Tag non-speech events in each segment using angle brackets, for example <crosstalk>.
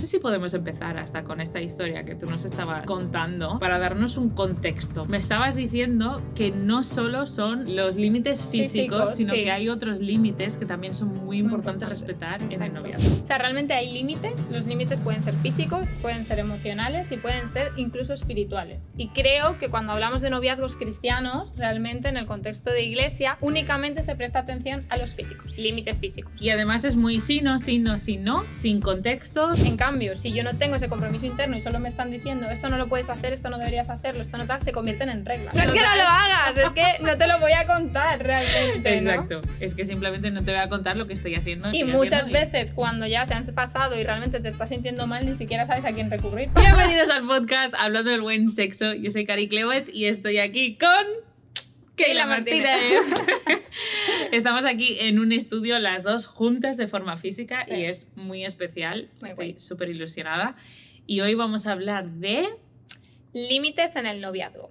sé si podemos empezar hasta con esta historia que tú nos estabas contando para darnos un contexto. Me estabas diciendo que no solo son los límites físicos, Físicos, sino sí. que hay otros límites que también son muy importantes importantes, respetar en el noviazgo. O sea, realmente hay límites. Los límites pueden ser físicos, pueden ser emocionales y pueden ser incluso espirituales. Y creo que cuando hablamos de noviazgos cristianos, realmente en el contexto de iglesia, únicamente se presta atención a los físicos, límites físicos. Y además es muy sí, no, sí, no, sí, no, sin contexto. En cambio, si yo no tengo ese compromiso interno y solo me están diciendo esto no lo puedes hacer, esto no deberías hacerlo, esto no tal, se convierten en reglas. No es que no lo hagas, es que no te lo voy a contar realmente. ¿no? Exacto. Es que simplemente no te voy a contar lo que estoy haciendo. Y estoy muchas haciendo y- veces cuando ya se han pasado y realmente te estás sintiendo mal, ni siquiera sabes a quién recurrir. Bienvenidos al podcast Hablando del Buen Sexo. Yo soy Cari Clewet y estoy aquí con. Keila Martínez. <laughs> Estamos aquí en un estudio, las dos juntas de forma física Sí. y es muy especial. Muy Estoy súper ilusionada. Y hoy vamos a hablar de. Límites en el noviazgo.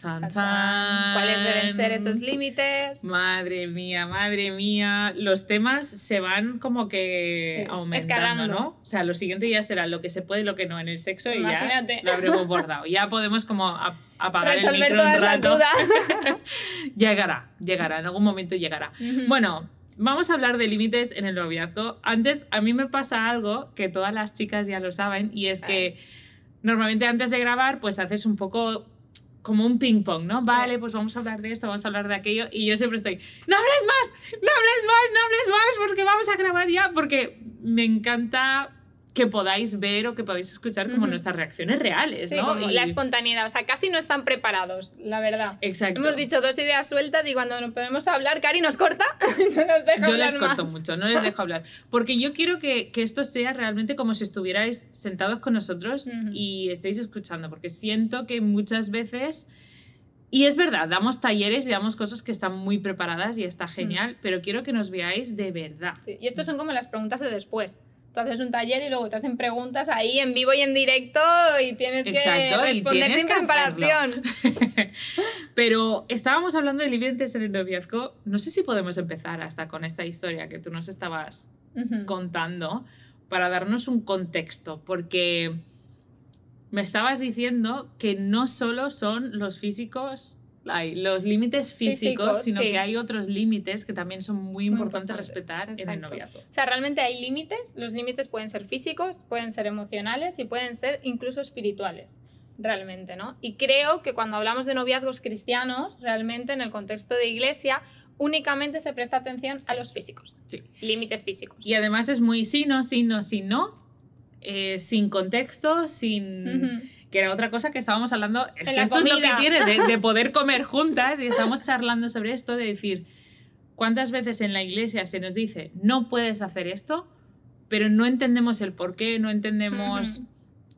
Tan, Chan, chan. tan. ¿Cuáles deben ser esos límites? Madre mía, madre mía. Los temas se van como que Es- aumentando, escalando. ¿no? O sea, lo siguiente ya será lo que se puede y lo que no en el sexo y ya lo habremos bordado. Ya podemos como apagar el Resolver micro un rato. dudas. <laughs> llegará, llegará, en algún momento llegará. Bueno, vamos a hablar de límites en el noviazgo. Antes, a mí me pasa algo que todas las chicas ya lo saben y es que normalmente antes de grabar, pues haces un poco como un ping pong, ¿no? Vale, pues vamos a hablar de esto, vamos a hablar de aquello y yo siempre estoy, no hables más, no hables más, no hables más porque vamos a grabar ya, porque me encanta que podáis ver o que podáis escuchar como nuestras reacciones reales, Sí, ¿no? como Y- la espontaneidad. O sea, casi no están preparados, la verdad. Exacto. Hemos dicho dos ideas sueltas y cuando nos podemos hablar, Cari nos corta, <laughs> no nos deja Yo hablar les corto más. mucho, no les dejo hablar. Porque yo quiero que, que esto sea realmente como si estuvierais sentados con nosotros Ujú. y estéis escuchando, porque siento que muchas veces, y es verdad, damos talleres y damos cosas que están muy preparadas y está genial, pero quiero que nos veáis de verdad. Sí, Y estos son como las preguntas de después. Tú haces un taller y luego te hacen preguntas ahí en vivo y en directo y tienes Exacto, que responder tienes sin que preparación. <laughs> Pero estábamos hablando de límites en el noviazgo. No sé si podemos empezar hasta con esta historia que tú nos estabas contando para darnos un contexto, porque me estabas diciendo que no solo son los físicos, hay los límites físicos, Físicos, sino sí. que hay otros límites que también son muy, importantes, importantes, respetar en el noviazgo. O sea, realmente hay límites. Los límites pueden ser físicos, pueden ser emocionales y pueden ser incluso espirituales. Realmente, ¿no? Y creo que cuando hablamos de noviazgos cristianos, realmente en el contexto de iglesia, únicamente se presta atención a los físicos. Sí. Límites físicos. Y además es muy sí, no, sí, no, sí, no, eh, sin contexto, sin... que era otra cosa que estábamos hablando. Es que esto es lo que tiene de, de <laughs> poder comer juntas y estamos charlando sobre esto, de decir, ¿cuántas veces en la iglesia se nos dice, no puedes hacer esto, pero no entendemos el por qué, no entendemos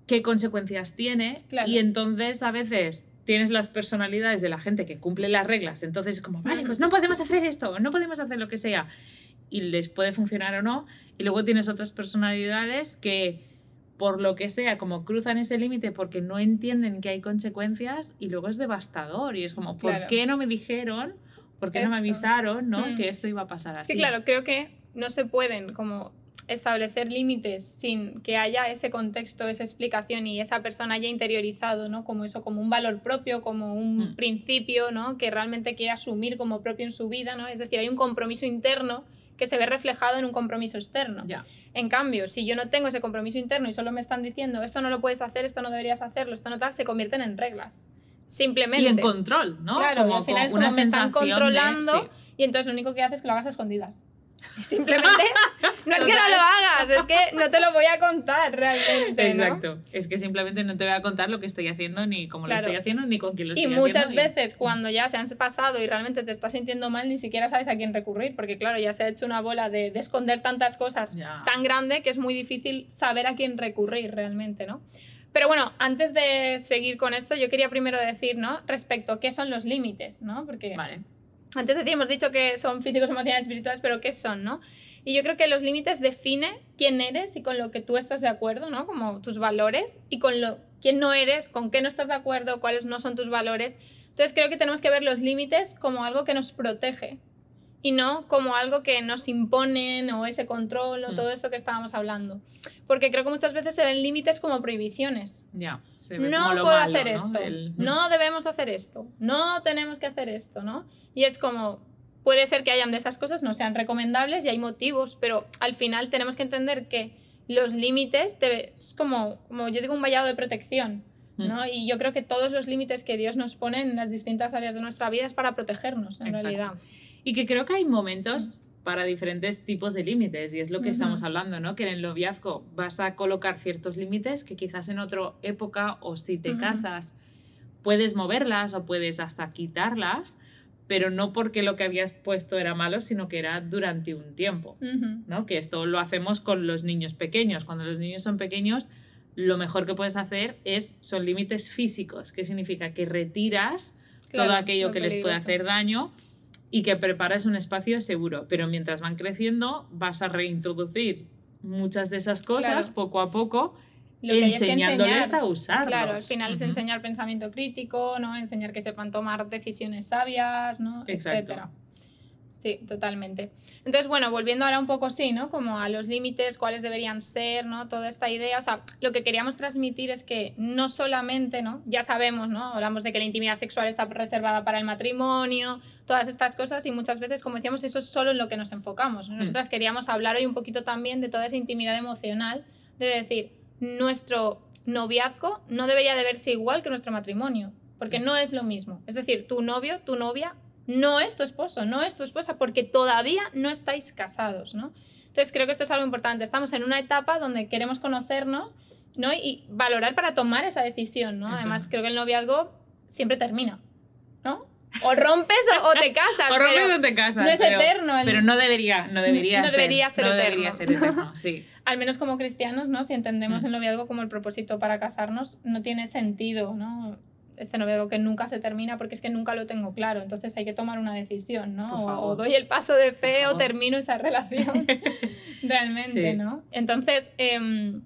qué consecuencias tiene? Claro. Y entonces a veces tienes las personalidades de la gente que cumple las reglas, entonces es como, vale, pues no podemos hacer esto, no podemos hacer lo que sea. Y les puede funcionar o no. Y luego tienes otras personalidades que por lo que sea, como cruzan ese límite porque no entienden que hay consecuencias y luego es devastador y es como, ¿por Claro. qué no me dijeron? ¿Por qué no me Esto. avisaron ¿no? Mm. que esto iba a pasar así? Sí, claro, creo que no se pueden como establecer límites sin que haya ese contexto, esa explicación y esa persona haya interiorizado, ¿no? Como eso, como un valor propio, como un Mm. principio, ¿no? Que realmente quiere asumir como propio en su vida, ¿no? Es decir, hay un compromiso interno que se ve reflejado en un compromiso externo. Ya. En cambio, si yo no tengo ese compromiso interno y solo me están diciendo esto no lo puedes hacer, esto no deberías hacerlo, esto no tal, se convierten en reglas. Simplemente. Y en control, ¿no? Claro, y al final es como me están de- controlando sí. y entonces lo único que haces es que lo hagas a escondidas. <laughs> Simplemente, no es que no lo hagas, es que no te lo voy a contar realmente. ¿no? Exacto. Es que simplemente no te voy a contar lo que estoy haciendo, ni cómo Claro. lo estoy haciendo, ni con quién lo Y estoy muchas haciendo. ni- veces cuando ya se han pasado y realmente te estás sintiendo mal, ni siquiera sabes a quién recurrir, porque claro, ya se ha hecho una bola de, de esconder tantas cosas tan grande que es muy difícil saber a quién recurrir realmente, ¿no? Pero bueno, antes de seguir con esto, yo quería primero decir, ¿no? Respecto a qué son los límites, ¿no? Porque Vale. Antes de decir, hemos dicho que son físicos, emocionales, espirituales, pero ¿qué son, no? Y yo creo que los límites define quién eres y con lo que tú estás de acuerdo, ¿no? Como tus valores y con lo quién no eres, con qué no estás de acuerdo, cuáles no son tus valores. Entonces creo que tenemos que ver los límites como algo que nos protege y no como algo que nos imponen o ese control o Mm. todo esto que estábamos hablando. Porque creo que muchas veces se ven límites como prohibiciones. Ya, se ve No como lo puedo malo, hacer ¿no? esto, no debemos hacer esto, no tenemos que hacer esto, ¿no? Y es como, puede ser que hayan de esas cosas, no sean recomendables y hay motivos, pero al final tenemos que entender que los límites debe- es como, como yo digo, un vallado de protección. ¿no? Mm. Y yo creo que todos los límites que Dios nos pone en las distintas áreas de nuestra vida es para protegernos, en Exacto. realidad. Y que creo que hay momentos para diferentes tipos de límites y es lo que estamos hablando, ¿no? Que en el noviazgo vas a colocar ciertos límites que quizás en otra época o si te casas puedes moverlas o puedes hasta quitarlas, pero no porque lo que habías puesto era malo, sino que era durante un tiempo. ¿no? Que esto lo hacemos con los niños pequeños. Cuando los niños son pequeños, lo mejor que puedes hacer es son límites físicos, que significa que retiras Claro, todo aquello lo que les puede hacer daño y que preparas un espacio seguro. Pero mientras van creciendo, vas a reintroducir muchas de esas cosas Claro. poco a poco, Lo que enseñándoles enseñar. a usarlos. Claro, al final es enseñar pensamiento crítico, ¿no? Enseñar que sepan tomar decisiones sabias, ¿no? Exacto. Etcétera. Sí, totalmente. Entonces, bueno, volviendo ahora un poco, sí, ¿no? Como a los límites, cuáles deberían ser, ¿no? Toda esta idea, o sea, lo que queríamos transmitir es que no solamente, ¿no? Ya sabemos, ¿no? Hablamos de que la intimidad sexual está reservada para el matrimonio, todas estas cosas, y muchas veces, como decíamos, eso es solo en lo que nos enfocamos. Nosotras queríamos hablar hoy un poquito también de toda esa intimidad emocional, de decir, nuestro noviazgo no debería de verse igual que nuestro matrimonio, porque no es lo mismo. Es decir, tu novio, tu novia, no es tu esposo, no es tu esposa, porque todavía no estáis casados, ¿no? Entonces creo que esto es algo importante. Estamos en una etapa donde queremos conocernos, ¿no? Y valorar para tomar esa decisión, ¿no? Eso. Además, creo que el noviazgo siempre termina, ¿no? O rompes o, o te casas. <laughs> O rompes o te casas, no es pero- eterno. el- Pero no debería, no debería <laughs> No ser. debería ser no eterno. debería ser eterno, <laughs> sí. al menos como cristianos, ¿no? Si entendemos Mm. el noviazgo como el propósito para casarnos, no tiene sentido, ¿no? Este noviazgo que nunca se termina porque es que nunca lo tengo claro, entonces hay que tomar una decisión, ¿no? O-. O, doy el paso de fe o termino esa relación <laughs> realmente, Sí. ¿no? Entonces, em,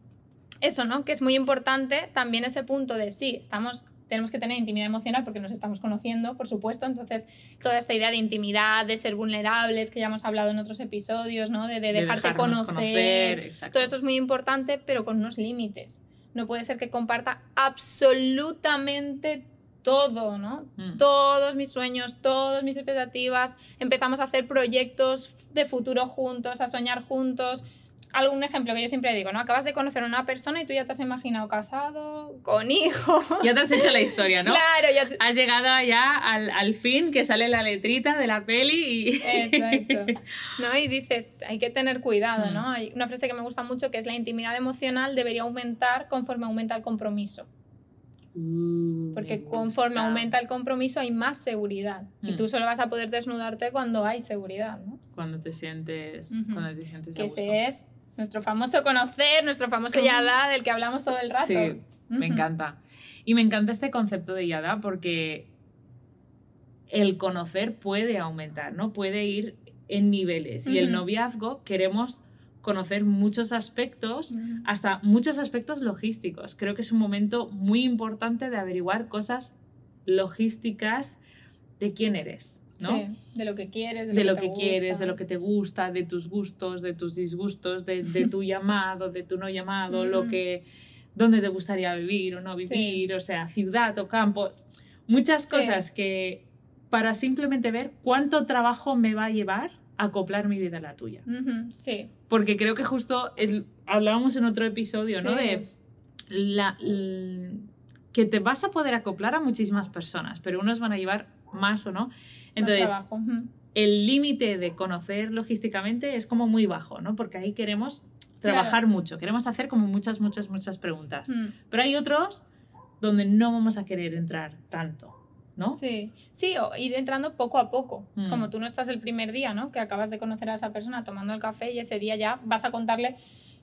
eso, ¿no? Que es muy importante también ese punto de sí, estamos tenemos que tener intimidad emocional porque nos estamos conociendo, por supuesto. Entonces, toda esta idea de intimidad, de ser vulnerables, que ya hemos hablado en otros episodios, ¿no? De, de De dejarte conocer. exacto. Todo eso es muy importante, pero con unos límites. No puede ser que comparta absolutamente todo, ¿no? Mm. Todos mis sueños, todas mis expectativas. Empezamos a hacer proyectos de futuro juntos, a soñar juntos. Algún ejemplo que yo siempre digo, ¿no? Acabas de conocer a una persona y tú ya te has imaginado casado, con hijos. <laughs> Ya te has hecho la historia, ¿no? Claro, ya te- Has llegado ya al, al fin que sale la letrita de la peli y... <laughs> Exacto. ¿No? Y dices, hay que tener cuidado, Mm. ¿no? Hay una frase que me gusta mucho que es la intimidad emocional debería aumentar conforme aumenta el compromiso. Uh, Porque me conforme aumenta el compromiso hay más seguridad. Y Mm. tú solo vas a poder desnudarte cuando hay seguridad, ¿no? Cuando te sientes, cuando te sientes a Que gusto. ese es nuestro famoso conocer, nuestro famoso yada del que hablamos todo el rato. Sí, me encanta. Y me encanta este concepto de yada porque el conocer puede aumentar, ¿no? Puede ir en niveles. Y el noviazgo queremos conocer muchos aspectos, hasta muchos aspectos logísticos. Creo que es un momento muy importante de averiguar cosas logísticas de quién eres, ¿no? Sí, de lo que quieres, de, de lo que quieres, gusta. de lo que te gusta, de tus gustos, de tus disgustos, de, de <laughs> tu llamado, de tu no llamado, lo que, dónde te gustaría vivir o no vivir, o sea, ciudad o campo, muchas Sí. cosas que para simplemente ver cuánto trabajo me va a llevar acoplar mi vida a la tuya. Sí, Porque creo que justo el- hablábamos en otro episodio, ¿no? De la, l- que te vas a poder acoplar a muchísimas personas, pero unos van a llevar más o no. Entonces, el límite de conocer logísticamente es como muy bajo, ¿no? Porque ahí queremos trabajar mucho, queremos hacer como muchas, muchas, muchas preguntas. Mm. Pero hay otros donde no vamos a querer entrar tanto, ¿no? Sí, sí, o ir entrando poco a poco. Es Mm. como tú no estás el primer día, ¿no? Que acabas de conocer a esa persona tomando el café y ese día ya vas a contarle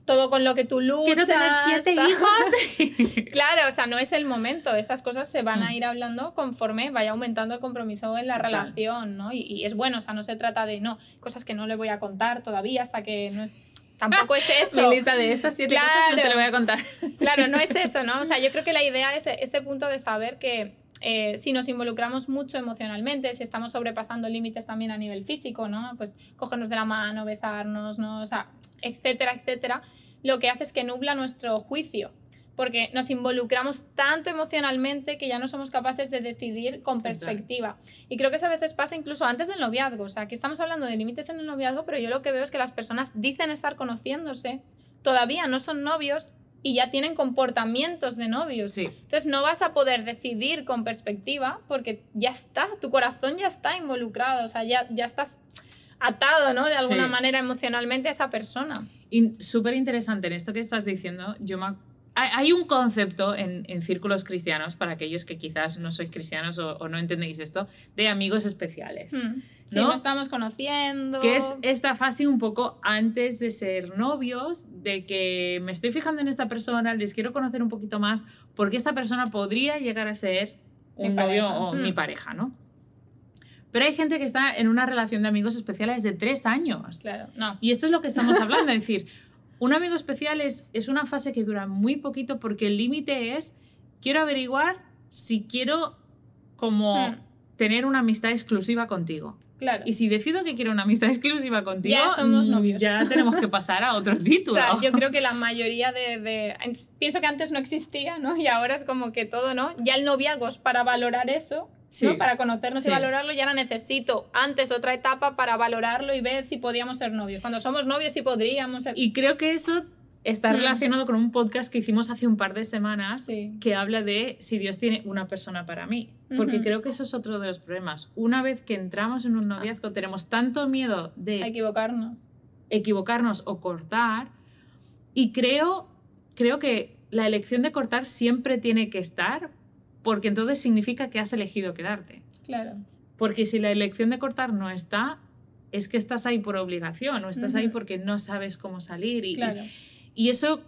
todo con lo que tú luchas. Quiero tener siete hijos. <laughs> Claro, o sea, no es el momento. Esas cosas se van a Mm. ir hablando conforme vaya aumentando el compromiso en la Total. relación, ¿no? Y, y es bueno, o sea, no se trata de, no, cosas que no le voy a contar todavía hasta que no es... Tampoco es <laughs> eso. Mi lista de estas siete cosas no te Claro. lo voy a contar. Claro, no es eso, ¿no? O sea, yo creo que la idea es este punto de saber que eh, si nos involucramos mucho emocionalmente, si estamos sobrepasando límites también a nivel físico, ¿no? Pues cogernos de la mano, besarnos, ¿no? O sea, etcétera, etcétera, lo que hace es que nubla nuestro juicio porque nos involucramos tanto emocionalmente que ya no somos capaces de decidir con perspectiva. Y creo que eso a veces pasa incluso antes del noviazgo. O sea, aquí estamos hablando de límites en el noviazgo, pero yo lo que veo es que las personas dicen estar conociéndose, todavía no son novios y ya tienen comportamientos de novios. Entonces no vas a poder decidir con perspectiva porque ya está, tu corazón ya está involucrado, o sea, ya, ya estás atado, ¿no? De alguna manera emocionalmente a esa persona. Súper interesante en esto que estás diciendo, yo me hay un concepto en, círculos cristianos, para aquellos que quizás no sois cristianos o, no entendéis esto, de amigos especiales. ¿no? nos estamos conociendo. Que es esta fase un poco antes de ser novios, de que me estoy fijando en esta persona, les quiero conocer un poquito más, porque esta persona podría llegar a ser un novio o mi hmm. pareja, ¿no? Pero hay gente que está en una relación de amigos especiales de tres años. Claro, no. Y esto es lo que estamos hablando, es decir, un amigo especial es, es una fase que dura muy poquito porque el límite es, quiero averiguar si quiero como hmm. tener una amistad exclusiva contigo. Claro. Y si decido que quiero una amistad <laughs> exclusiva contigo, ya somos mm, novios. Ya tenemos que pasar a otro título. <laughs> O sea, yo creo que la mayoría de, de, Pienso que antes no existía, ¿no? Y ahora es como que todo, ¿no? Ya el noviazgo es para valorar eso para conocernos y valorarlo, ya ahora necesito antes otra etapa para valorarlo y ver si podíamos ser novios. Cuando somos novios sí podríamos ser... Y creo que eso está relacionado con un podcast que hicimos hace un par de semanas que habla de si Dios tiene una persona para mí. Porque creo que eso es otro de los problemas. Una vez que entramos en un noviazgo tenemos tanto miedo de... equivocarnos. Equivocarnos o cortar. Y creo, creo que la elección de cortar siempre tiene que estar porque entonces significa que has elegido quedarte. Claro. Porque si la elección de cortar no está, es que estás ahí por obligación o estás ahí porque no sabes cómo salir. Y, y, eso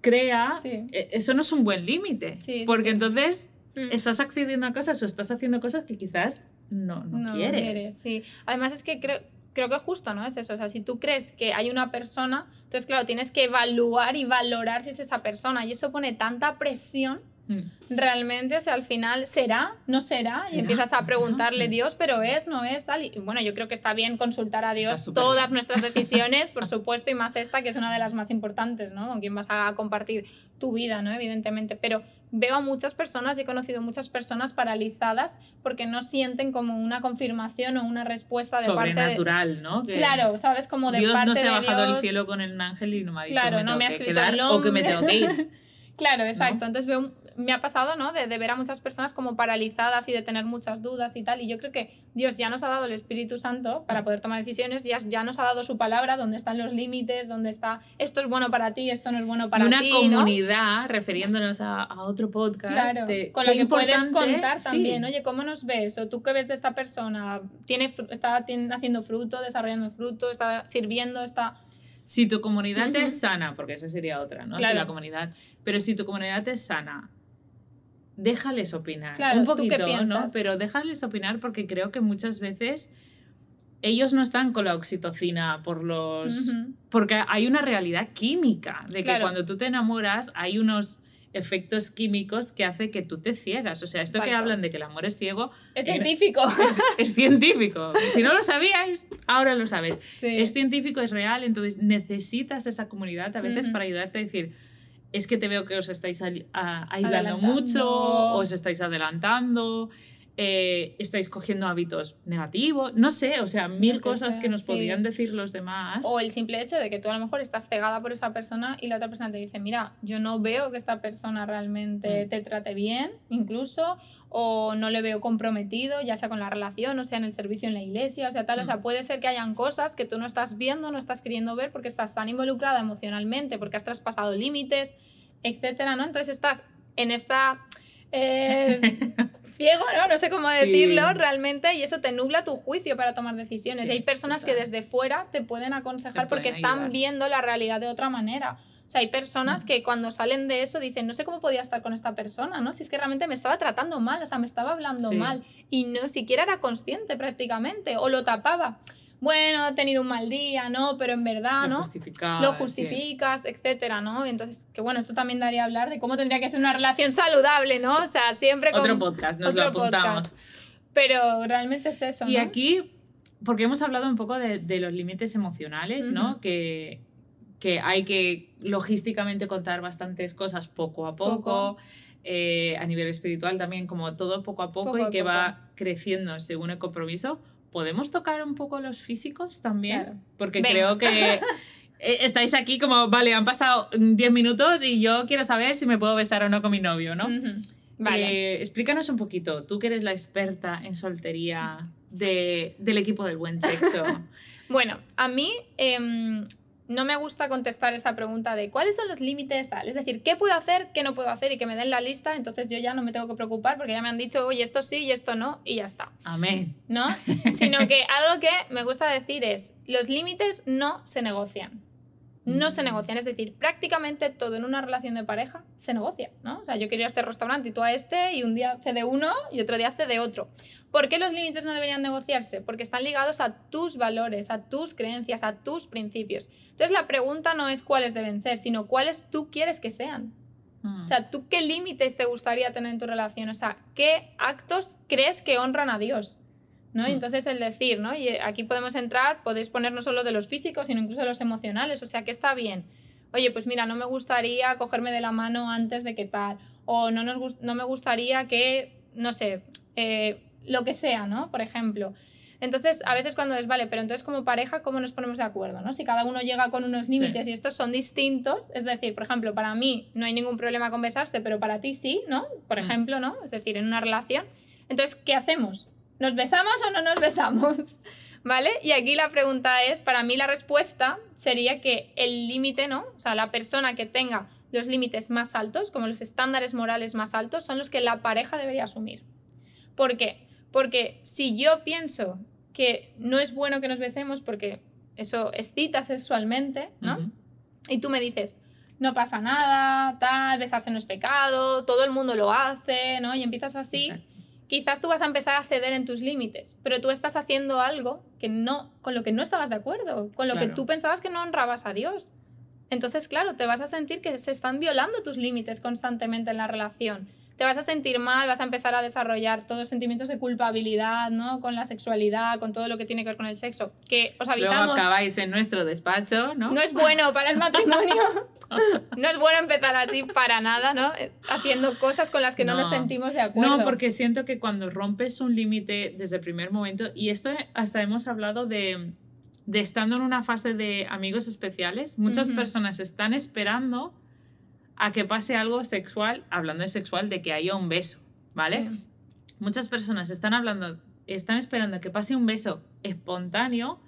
crea, e, eso no es un buen límite, porque entonces mm. estás accediendo a cosas o estás haciendo cosas que quizás no, no, quieres. Sí, además es que creo, creo que justo, ¿no? Es eso, o sea, si tú crees que hay una persona, entonces claro, tienes que evaluar y valorar si es esa persona y eso pone tanta presión. Realmente, o sea, al final, ¿será? ¿No será? Y empiezas a preguntarle, Dios, pero es, no es, tal. Y bueno, yo creo que está bien consultar a Dios todas nuestras decisiones, por <laughs> supuesto, y más esta, que es una de las más importantes, ¿no? Con quien vas a compartir tu vida, ¿no? Evidentemente. Pero veo a muchas personas y he conocido muchas personas paralizadas porque no sienten como una confirmación o una respuesta de Sobrenatural, parte de... ¿no? claro, ¿sabes? Como de Dios no se ha bajado del cielo con el ángel y no me ha dicho claro, me no me ha que quedar o que me tengo que ir. <laughs> Claro, exacto. Entonces veo me ha pasado, ¿no? De, ver a muchas personas como paralizadas y de tener muchas dudas y tal. Y yo creo que Dios ya nos ha dado el Espíritu Santo para poder tomar decisiones, Dios ya nos ha dado su palabra, donde están los límites, donde está esto es bueno para ti, esto no es bueno para ti. Una comunidad, refiriéndonos a, otro podcast. Claro, con lo que puedes contar también. Oye, ¿cómo nos ves? ¿O tú qué ves de esta persona? ¿Tiene, ¿Está haciendo fruto, desarrollando fruto, está sirviendo, está si tu comunidad es sana, porque eso sería otra, ¿no? Claro. la comunidad, pero si tu comunidad es sana, déjales opinar. un poquito, ¿no? Pero déjales opinar porque creo que muchas veces ellos no están con la oxitocina por los. Porque hay una realidad química de que cuando tú te enamoras hay unos efectos químicos que hace que tú te ciegas. O sea, esto que hablan de que el amor es ciego... Es científico. Es, <laughs> científico. Si no lo sabíais, ahora lo sabes. Es científico, es real, entonces necesitas esa comunidad a veces para ayudarte a decir, es que te veo que os estáis aislando mucho, os estáis adelantando, eh, estáis cogiendo hábitos negativos, no sé, o sea, mil cosas que nos podrían decir los demás. O el simple hecho de que tú a lo mejor estás cegada por esa persona y la otra persona te dice, mira, yo no veo que esta persona realmente mm. te trate bien, incluso, o no le veo comprometido, ya sea con la relación, o sea en el servicio en la iglesia, o sea tal, o sea, mm. puede ser que hayan cosas que tú no estás viendo, no estás queriendo ver porque estás tan involucrada emocionalmente, porque has traspasado límites, etcétera, ¿no? Entonces estás en esta... Eh, <laughs> ciego, ¿no? No sé cómo decirlo realmente y eso te nubla tu juicio para tomar decisiones. y hay personas que desde fuera te pueden aconsejar porque están viendo la realidad de otra manera. O sea, hay personas que cuando salen de eso dicen, no sé cómo podía estar con esta persona, ¿no? Si es que realmente me estaba tratando mal, o sea, me estaba hablando mal y no siquiera era consciente prácticamente o lo tapaba. Bueno, he tenido un mal día, ¿no? Pero en verdad, Lo ¿no? justificas, Lo sí. justificas, etcétera, ¿no? Y entonces, que bueno, esto también daría a hablar de cómo tendría que ser una relación saludable, ¿no? O sea, siempre con... Otro podcast, nos lo otro apuntamos. podcast. Pero realmente es eso, Y ¿no? aquí, porque hemos hablado un poco de, de los límites emocionales, ¿no? Que, que hay que logísticamente contar bastantes cosas poco a poco. Poco. eh, a nivel espiritual también, como todo poco a poco, Poco y que poco. va creciendo según el compromiso. ¿Podemos tocar un poco los físicos también? Claro. Porque Venga. creo que <laughs> eh, estáis aquí como, vale, han pasado 10 minutos y yo quiero saber si me puedo besar o no con mi novio, ¿no? Vale. Eh, explícanos un poquito, tú que eres la experta en soltería de- del equipo del buen sexo. <laughs> Bueno, a mí em, no me gusta contestar esta pregunta de cuáles son los límites tal. Es decir, ¿qué puedo hacer, qué no puedo hacer y que me den la lista? Entonces yo ya no me tengo que preocupar porque ya me han dicho, oye, esto sí y esto no y ya está. Amén. ¿No? <laughs> Sino que algo que me gusta decir es, los límites no se negocian. No se Mm. negocian, es decir, prácticamente todo en una relación de pareja se negocia, ¿no? O sea, yo quiero ir a este restaurante y tú a este, y un día cede uno y otro día cede otro. ¿Por qué los límites no deberían negociarse? Porque están ligados a tus valores, a tus creencias, a tus principios. Entonces la pregunta no es cuáles deben ser, sino cuáles tú quieres que sean. Mm. O sea, ¿tú qué límites te gustaría tener en tu relación? O sea, ¿qué actos crees que honran a Dios? ¿No? Y Mm. entonces el decir, ¿no? Y aquí podemos entrar, podéis poner no solo de los físicos, sino incluso de los emocionales, o sea, que está bien. Oye, pues mira, no me gustaría cogerme de la mano antes de que tal, o no, nos gust- no me gustaría que, no sé, eh, lo que sea, ¿no? Por ejemplo. Entonces, a veces cuando es, vale, pero entonces como pareja, ¿cómo nos ponemos de acuerdo? ¿no? Si cada uno llega con unos límites y estos son distintos, es decir, por ejemplo, para mí no hay ningún problema con besarse, pero para ti sí, ¿no? Por Mm. ejemplo, ¿no? Es decir, en una relación. Entonces, ¿qué hacemos? ¿Nos besamos o no nos besamos? <laughs> ¿Vale? Y aquí la pregunta es, para mí la respuesta sería que el límite, ¿no? O sea, la persona que tenga los límites más altos, como los estándares morales más altos, son los que la pareja debería asumir. ¿Por qué? Porque si yo pienso que no es bueno que nos besemos porque eso excita sexualmente, ¿no? Y tú me dices, no pasa nada, tal, besarse no es pecado, todo el mundo lo hace, ¿no? Y empiezas así, Exacto. Quizás tú vas a empezar a ceder en tus límites, pero tú estás haciendo algo que no, con lo que no estabas de acuerdo, con lo que tú pensabas que no honrabas a Dios. Entonces, claro, te vas a sentir que se están violando tus límites constantemente en la relación. Te vas a sentir mal, vas a empezar a desarrollar todos sentimientos de culpabilidad, ¿no? Con la sexualidad, con todo lo que tiene que ver con el sexo. Que os Luego avisamos, acabáis en nuestro despacho, ¿no? no es bueno para el matrimonio. <laughs> No es bueno empezar así para nada, ¿no? Haciendo cosas con las que no, nos No. sentimos de acuerdo. No, porque siento que cuando rompes un límite desde el primer momento, y esto hasta hemos hablado de, de estando en una fase de amigos especiales, muchas Ujú. personas están esperando a que pase algo sexual, hablando de sexual, de que haya un beso, ¿vale? Sí. Muchas personas están hablando, están esperando a que pase un beso espontáneo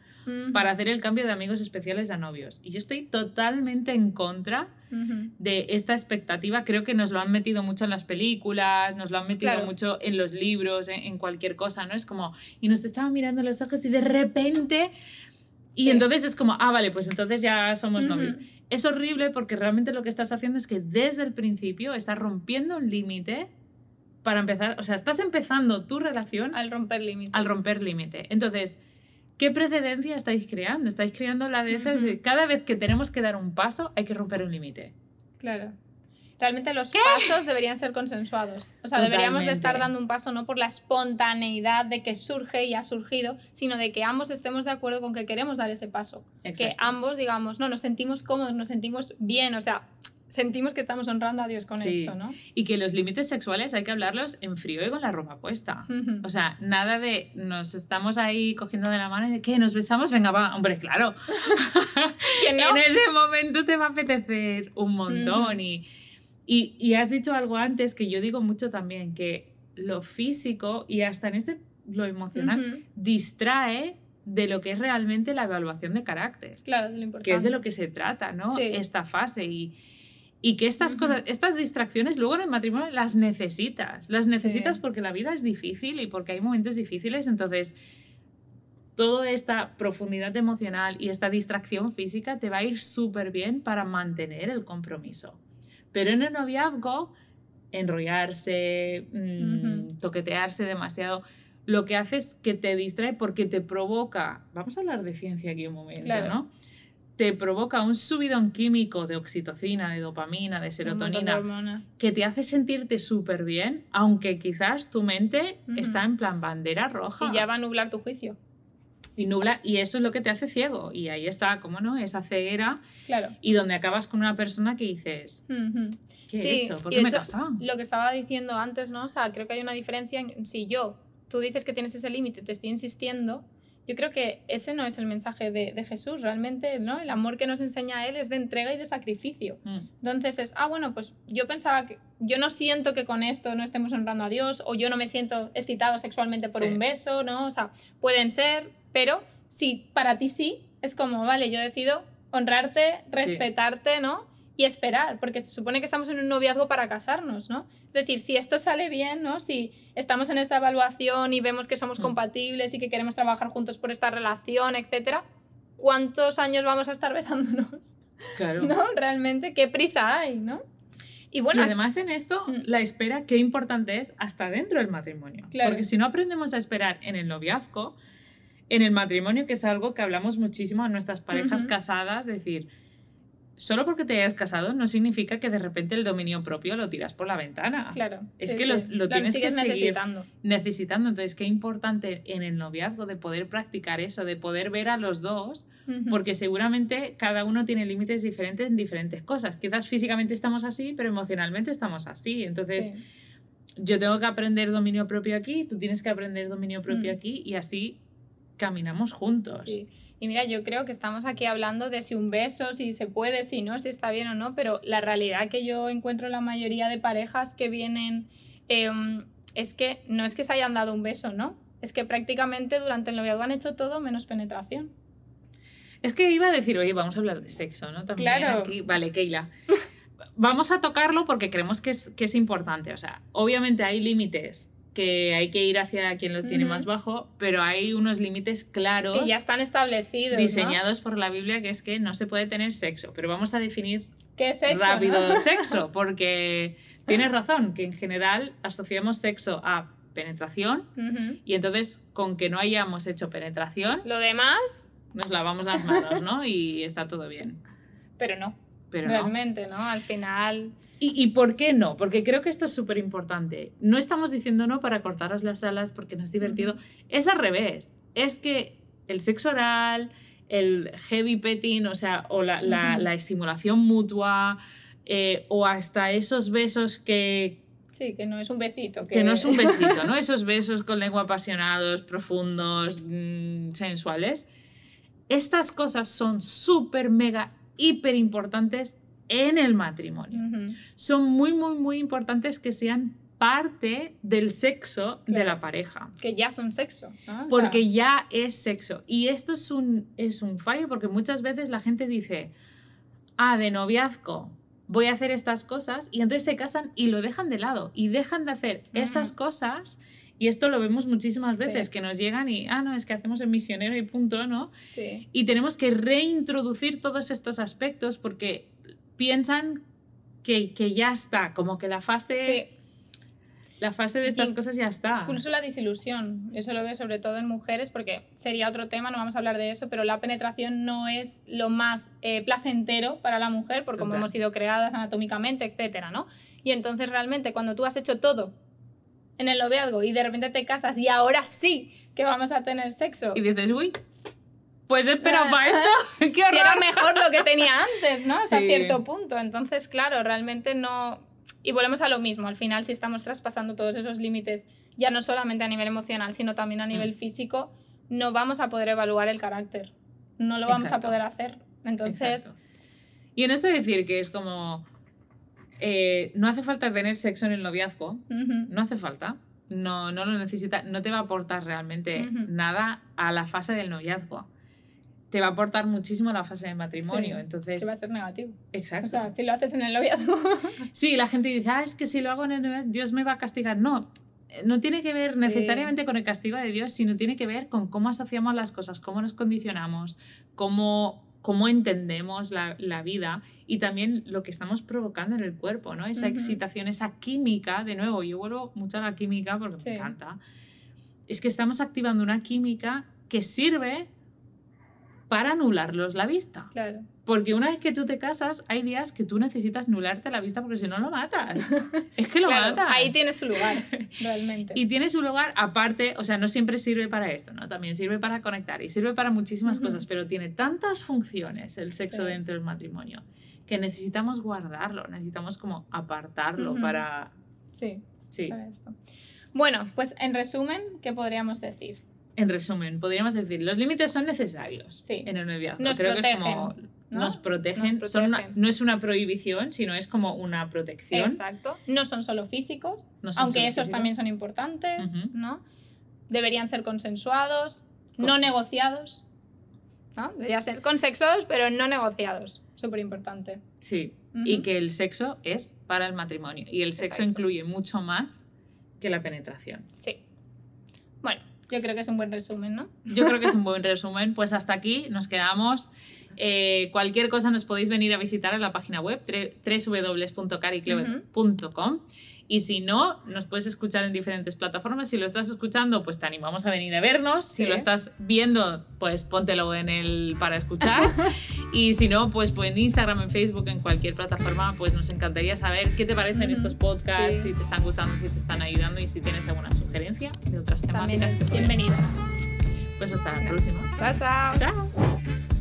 para hacer el cambio de amigos especiales a novios. Y yo estoy totalmente en contra de esta expectativa. Creo que nos lo han metido mucho en las películas, nos lo han metido Claro. mucho en los libros, en, en cualquier cosa, ¿no? Es como, y nos estaban mirando los ojos y de repente... Y Sí. entonces es como, ah, vale, pues entonces ya somos novios. Es horrible porque realmente lo que estás haciendo es que desde el principio estás rompiendo un límite para empezar, o sea, estás empezando tu relación Al romper límites. al romper límite. Entonces, ¿qué precedencia estáis creando? Estáis creando la de de cada vez que tenemos que dar un paso hay que romper un límite. Claro. Realmente los pasos deberían ser consensuados. O sea, deberíamos de estar Totalmente. dando un paso no por la espontaneidad de que surge y ha surgido, sino de que ambos estemos de acuerdo con que queremos dar ese paso. Que Exacto. ambos digamos, no, nos sentimos cómodos, nos sentimos bien, o sea, sentimos que estamos honrando a Dios con Sí. esto, ¿no? Y que los límites sexuales hay que hablarlos en frío y con la ropa puesta. Ujú. O sea, nada de nos estamos ahí cogiendo de la mano y de que nos besamos, venga, va, hombre, claro. <laughs> ¿Quién no? <laughs> En ese momento te va a apetecer un montón. y, y, y has dicho algo antes que yo digo mucho también, que lo físico y hasta en este lo emocional distrae de lo que es realmente la evaluación de carácter, Claro, lo importante. que es de lo que se trata, ¿no? Sí. Esta fase y, y que estas cosas, estas distracciones luego en el matrimonio las necesitas, las necesitas Sí. porque la vida es difícil y porque hay momentos difíciles, entonces toda esta profundidad emocional y esta distracción física te va a ir súper bien para mantener el compromiso. Pero en el noviazgo, enrollarse, mm, toquetearse demasiado, lo que hace es que te distrae porque te provoca, vamos a hablar de ciencia aquí un momento, Claro. ¿no? Te provoca un subidón químico de oxitocina, de dopamina, de serotonina, que te hace sentirte súper bien, aunque quizás tu mente está en plan bandera roja Y ya va a nublar tu juicio. Y nubla, y eso es lo que te hace ciego. Y ahí está, ¿cómo no? Esa ceguera Claro. y donde acabas con una persona que dices. ¿qué Sí, he hecho? ¿Por qué me he casado? Lo que estaba diciendo antes, ¿no? O sea, creo que hay una diferencia en si yo, tú dices que tienes ese límite, te estoy insistiendo, yo creo que ese no es el mensaje de, de Jesús, realmente, ¿no? El amor que nos enseña a Él es de entrega y de sacrificio. Mm. Entonces es, ah, bueno, pues yo pensaba que yo no siento que con esto no estemos honrando a Dios o yo no me siento excitado sexualmente por Sí. un beso, ¿no? O sea, pueden ser, pero si para ti sí, es como, vale, yo decido honrarte, respetarte, ¿no? Y esperar, porque se supone que estamos en un noviazgo para casarnos, ¿no? Es decir, si esto sale bien, ¿no? Si estamos en esta evaluación y vemos que somos Mm. compatibles y que queremos trabajar juntos por esta relación, etcétera, ¿cuántos años vamos a estar <laughs> besándonos? Claro. ¿no? Realmente, qué prisa hay, ¿no? Y bueno, y además en esto, Mm. la espera, qué importante es hasta dentro del matrimonio. Claro. Porque si no aprendemos a esperar en el noviazgo, en el matrimonio, que es algo que hablamos muchísimo a nuestras parejas Ujú. casadas, decir, solo porque te hayas casado no significa que de repente el dominio propio lo tiras por la ventana. claro. es sí, que sí, lo tienes que seguir. necesitando. Necesitando, entonces, qué importante en el noviazgo de poder practicar eso, de poder ver a los dos porque seguramente cada uno tiene límites diferentes en diferentes cosas. Quizás físicamente estamos así, pero emocionalmente estamos así. Entonces, Sí. yo tengo que aprender dominio propio aquí, tú tienes que aprender dominio propio Mm. aquí y así caminamos juntos. Sí. Y mira, yo creo que estamos aquí hablando de si un beso, si se puede, si no, si está bien o no, pero la realidad que yo encuentro en la mayoría de parejas que vienen em, es que no es que se hayan dado un beso, ¿no? Es que prácticamente durante el noviazgo han hecho todo menos penetración. Es que iba a decir, oye, vamos a hablar de sexo, ¿no? También Claro. aquí. Vale, Keila. <laughs> Vamos a tocarlo porque creemos que es, que es importante. O sea, obviamente hay límites que hay que ir hacia quien lo tiene más bajo, pero hay unos límites claros. Que ya están establecidos. ¿no? diseñados por la Biblia, que es que no se puede tener sexo. Pero vamos a definir ¿Qué sexo? rápido no? <laughs> sexo, porque tienes razón, que en general asociamos sexo a penetración y entonces con que no hayamos hecho penetración Lo demás, nos lavamos las manos, ¿no? Y está todo bien. pero no. Pero realmente, ¿no? Al final. ¿Y, ¿Y por qué no? Porque creo que esto es súper importante. No estamos diciendo no para cortaros las alas porque no es divertido. Es al revés. Es que el sexo oral, el heavy petting, o sea, o la, la- estimulación mutua, eh, o hasta esos besos que, Sí, que no es un besito. Que, que no es un besito, ¿no? <laughs> Esos besos con lengua apasionados, profundos, mm, sensuales. Estas cosas son súper, mega, hiper importantes en el matrimonio son muy, muy, muy importantes que sean parte del sexo de la pareja. Que ya son sexo. Porque ya es sexo. Y esto es un, es un fallo porque muchas veces la gente dice, ah, de noviazgo voy a hacer estas cosas y entonces se casan y lo dejan de lado y dejan de hacer esas Ujú. cosas. Y esto lo vemos muchísimas Sí. veces, que nos llegan y, ah, no, es que hacemos el misionero y punto, ¿no? sí. Y tenemos que reintroducir todos estos aspectos porque piensan que, que ya está, como que la fase, Sí. la fase de estas Y cosas ya está. Incluso la disilusión, eso lo veo sobre todo en mujeres porque sería otro tema, no vamos a hablar de eso, pero la penetración no es lo más eh, placentero para la mujer por cómo hemos sido creadas anatómicamente, etcétera, ¿no? Y entonces realmente cuando tú has hecho todo en el noviazgo y de repente te casas y ahora sí que vamos a tener sexo, Y dices, uy, pues espera Ah. para esto, <laughs> <laughs> qué si era horror. mejor lo que tenía antes, ¿no? Hasta Sí. cierto punto. Entonces, claro, realmente no... Y volvemos a lo mismo, al final si estamos traspasando todos esos límites, ya no solamente a nivel emocional, sino también a nivel Mm. físico, no vamos a poder evaluar el carácter. No lo vamos Exacto. a poder hacer. Entonces, Exacto. Y en eso decir que es como, eh, no hace falta tener sexo en el noviazgo, no hace falta. No, no lo necesita, no te va a aportar realmente nada a la fase del noviazgo. Te va a aportar muchísimo a la fase del matrimonio. Sí, Entonces, que va a ser negativo. exacto. O sea, si lo haces en el noviazgo. <laughs> Sí, la gente dice, ah, es que si lo hago en el noviazgo, Dios me va a castigar. No, no tiene que ver necesariamente con el castigo de Dios, sino tiene que ver con cómo asociamos las cosas, cómo nos condicionamos, cómo, cómo entendemos la, la vida y también lo que estamos provocando en el cuerpo, ¿no? Esa excitación, esa química, de nuevo, yo vuelvo mucho a la química porque Sí. me encanta. es que estamos activando una química que sirve para anularlos la vista. Claro. Porque una vez que tú te casas, hay días que tú necesitas anularte la vista porque si no lo matas. <laughs> Es que lo Claro, matas. Ahí tiene su lugar, <laughs> realmente. Y tiene su lugar aparte, o sea, no siempre sirve para esto, ¿no? También sirve para conectar y sirve para muchísimas cosas, pero tiene tantas funciones el sexo Sí. dentro del matrimonio que necesitamos guardarlo, necesitamos como apartarlo para... Sí, Sí. para esto. Bueno, pues en resumen, ¿qué podríamos decir? En resumen, podríamos decir, los límites son necesarios Sí. en el noviazgo. Nos Creo que es como... Nos protegen, Nos son una- protegen. no es una prohibición, sino es como una protección. Exacto. No son solo físicos, No son aunque solo esos físicos. también son importantes. ¿no? Deberían ser consensuados, Co- no negociados. ¿no? Deberían ser consensuados, pero no negociados. Súper importante. Sí, y que el sexo es para el matrimonio. Y el sexo Exacto. incluye mucho más que la penetración. Sí. Yo creo que es un buen resumen, ¿no? Yo creo que es un buen resumen. Pues hasta aquí nos quedamos. Eh, cualquier cosa nos podéis venir a visitar en la página web www.cariclevet.com y si no, nos puedes escuchar en diferentes plataformas. Si lo estás escuchando, pues te animamos a venir a vernos. Si Sí. lo estás viendo, pues póntelo en el para escuchar. <laughs> y si no, pues, pues en Instagram, en Facebook, en cualquier plataforma, pues nos encantaría saber qué te parecen estos podcasts, Sí. si te están gustando, si te están ayudando y si tienes alguna sugerencia de otras También temáticas. es que bienvenida. Pues hasta la próxima. Chao, chao. Chao.